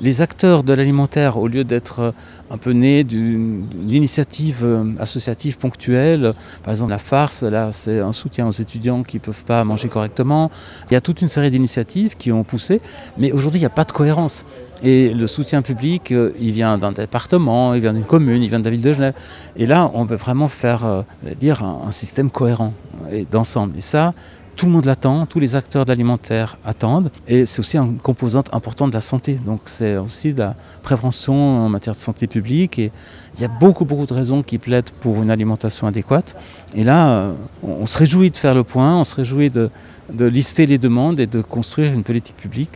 Les acteurs de l'alimentaire, au lieu d'être un peu nés d'une initiative associative ponctuelle, par exemple la farce, là c'est un soutien aux étudiants qui ne peuvent pas manger correctement. Il y a toute une série d'initiatives qui ont poussé, mais aujourd'hui il n'y a pas de cohérence. Et le soutien public, il vient d'un département, il vient d'une commune, il vient de la ville de Genève. Et là, on veut vraiment faire dire, un, système cohérent et d'ensemble. Et ça, tout le monde l'attend, tous les acteurs de l'alimentaire attendent. Et c'est aussi une composante importante de la santé. Donc c'est aussi de la prévention en matière de santé publique. Et il y a beaucoup, beaucoup de raisons qui plaident pour une alimentation adéquate. Et là, on se réjouit de faire le point, on se réjouit de, de lister les demandes et de construire une politique publique